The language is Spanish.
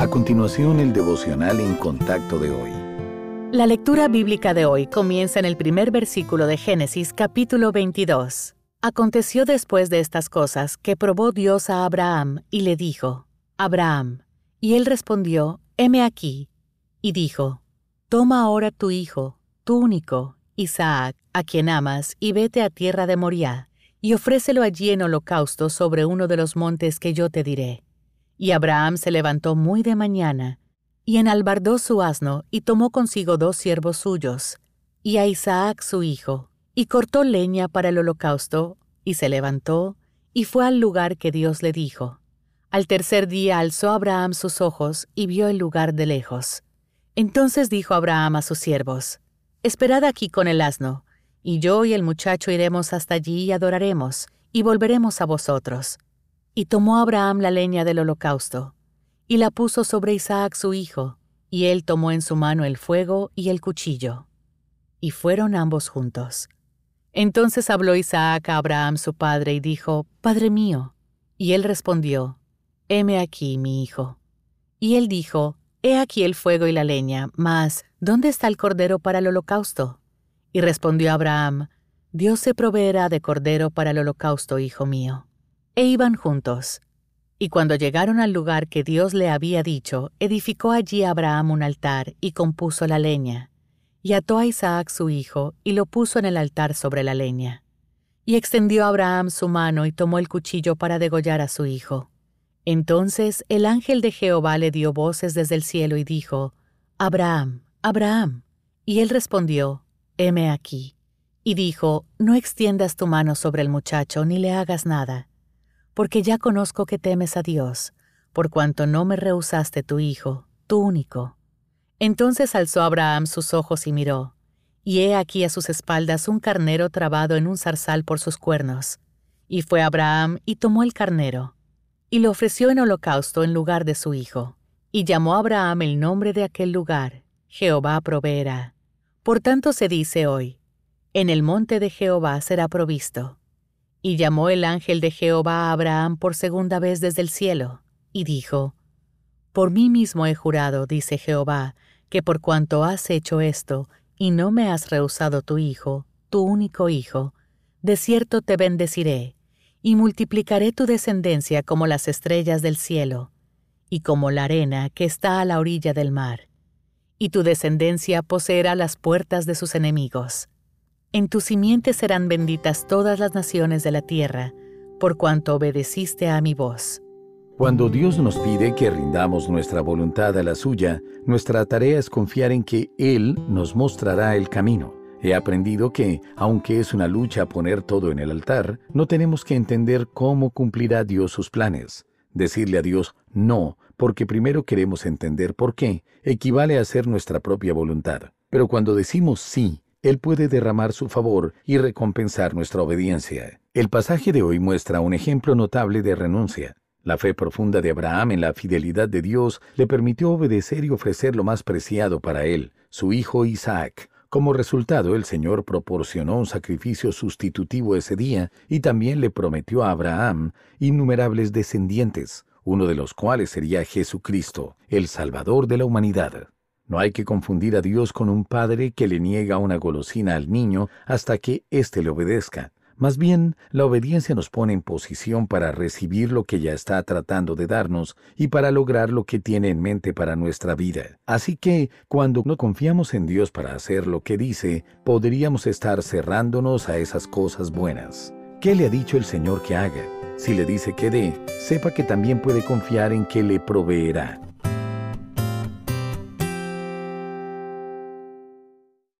A continuación, el devocional en contacto de hoy. La lectura bíblica de hoy comienza en el primer versículo de Génesis capítulo 22. Aconteció después de estas cosas que probó Dios a Abraham y le dijo, Abraham. Y él respondió, heme aquí. Y dijo, Toma ahora tu hijo, tu único, Isaac, a quien amas, y vete a tierra de Moriah, y ofrécelo allí en holocausto sobre uno de los montes que yo te diré. Y Abraham se levantó muy de mañana, y enalbardó su asno, y tomó consigo dos siervos suyos, y a Isaac su hijo, y cortó leña para el holocausto, y se levantó, y fue al lugar que Dios le dijo. Al tercer día alzó Abraham sus ojos, y vio el lugar de lejos. Entonces dijo Abraham a sus siervos, Esperad aquí con el asno, y yo y el muchacho iremos hasta allí y adoraremos, y volveremos a vosotros. Y tomó Abraham la leña del holocausto, y la puso sobre Isaac su hijo, y él tomó en su mano el fuego y el cuchillo. Y fueron ambos juntos. Entonces habló Isaac a Abraham su padre y dijo, Padre mío. Y él respondió, Heme aquí, mi hijo. Y él dijo, He aquí el fuego y la leña, mas ¿dónde está el cordero para el holocausto? Y respondió Abraham, Dios se proveerá de cordero para el holocausto, hijo mío e iban juntos. Y cuando llegaron al lugar que Dios le había dicho, edificó allí Abraham un altar y compuso la leña, y ató a Isaac su hijo y lo puso en el altar sobre la leña. Y extendió Abraham su mano y tomó el cuchillo para degollar a su hijo. Entonces el ángel de Jehová le dio voces desde el cielo y dijo, Abraham, Abraham. Y él respondió, heme aquí. Y dijo, No extiendas tu mano sobre el muchacho ni le hagas nada porque ya conozco que temes a Dios, por cuanto no me rehusaste tu hijo, tu único. Entonces alzó Abraham sus ojos y miró, y he aquí a sus espaldas un carnero trabado en un zarzal por sus cuernos. Y fue Abraham y tomó el carnero, y lo ofreció en holocausto en lugar de su hijo. Y llamó a Abraham el nombre de aquel lugar, Jehová proveerá. Por tanto se dice hoy, en el monte de Jehová será provisto. Y llamó el ángel de Jehová a Abraham por segunda vez desde el cielo, y dijo, Por mí mismo he jurado, dice Jehová, que por cuanto has hecho esto, y no me has rehusado tu hijo, tu único hijo, de cierto te bendeciré, y multiplicaré tu descendencia como las estrellas del cielo, y como la arena que está a la orilla del mar, y tu descendencia poseerá las puertas de sus enemigos en tu simiente serán benditas todas las naciones de la tierra, por cuanto obedeciste a mi voz. Cuando Dios nos pide que rindamos nuestra voluntad a la suya, nuestra tarea es confiar en que Él nos mostrará el camino. He aprendido que, aunque es una lucha poner todo en el altar, no tenemos que entender cómo cumplirá Dios sus planes. Decirle a Dios no, porque primero queremos entender por qué, equivale a hacer nuestra propia voluntad. Pero cuando decimos sí, él puede derramar su favor y recompensar nuestra obediencia. El pasaje de hoy muestra un ejemplo notable de renuncia. La fe profunda de Abraham en la fidelidad de Dios le permitió obedecer y ofrecer lo más preciado para él, su hijo Isaac. Como resultado, el Señor proporcionó un sacrificio sustitutivo ese día y también le prometió a Abraham innumerables descendientes, uno de los cuales sería Jesucristo, el Salvador de la humanidad. No hay que confundir a Dios con un padre que le niega una golosina al niño hasta que éste le obedezca. Más bien, la obediencia nos pone en posición para recibir lo que ya está tratando de darnos y para lograr lo que tiene en mente para nuestra vida. Así que, cuando no confiamos en Dios para hacer lo que dice, podríamos estar cerrándonos a esas cosas buenas. ¿Qué le ha dicho el Señor que haga? Si le dice que dé, sepa que también puede confiar en que le proveerá.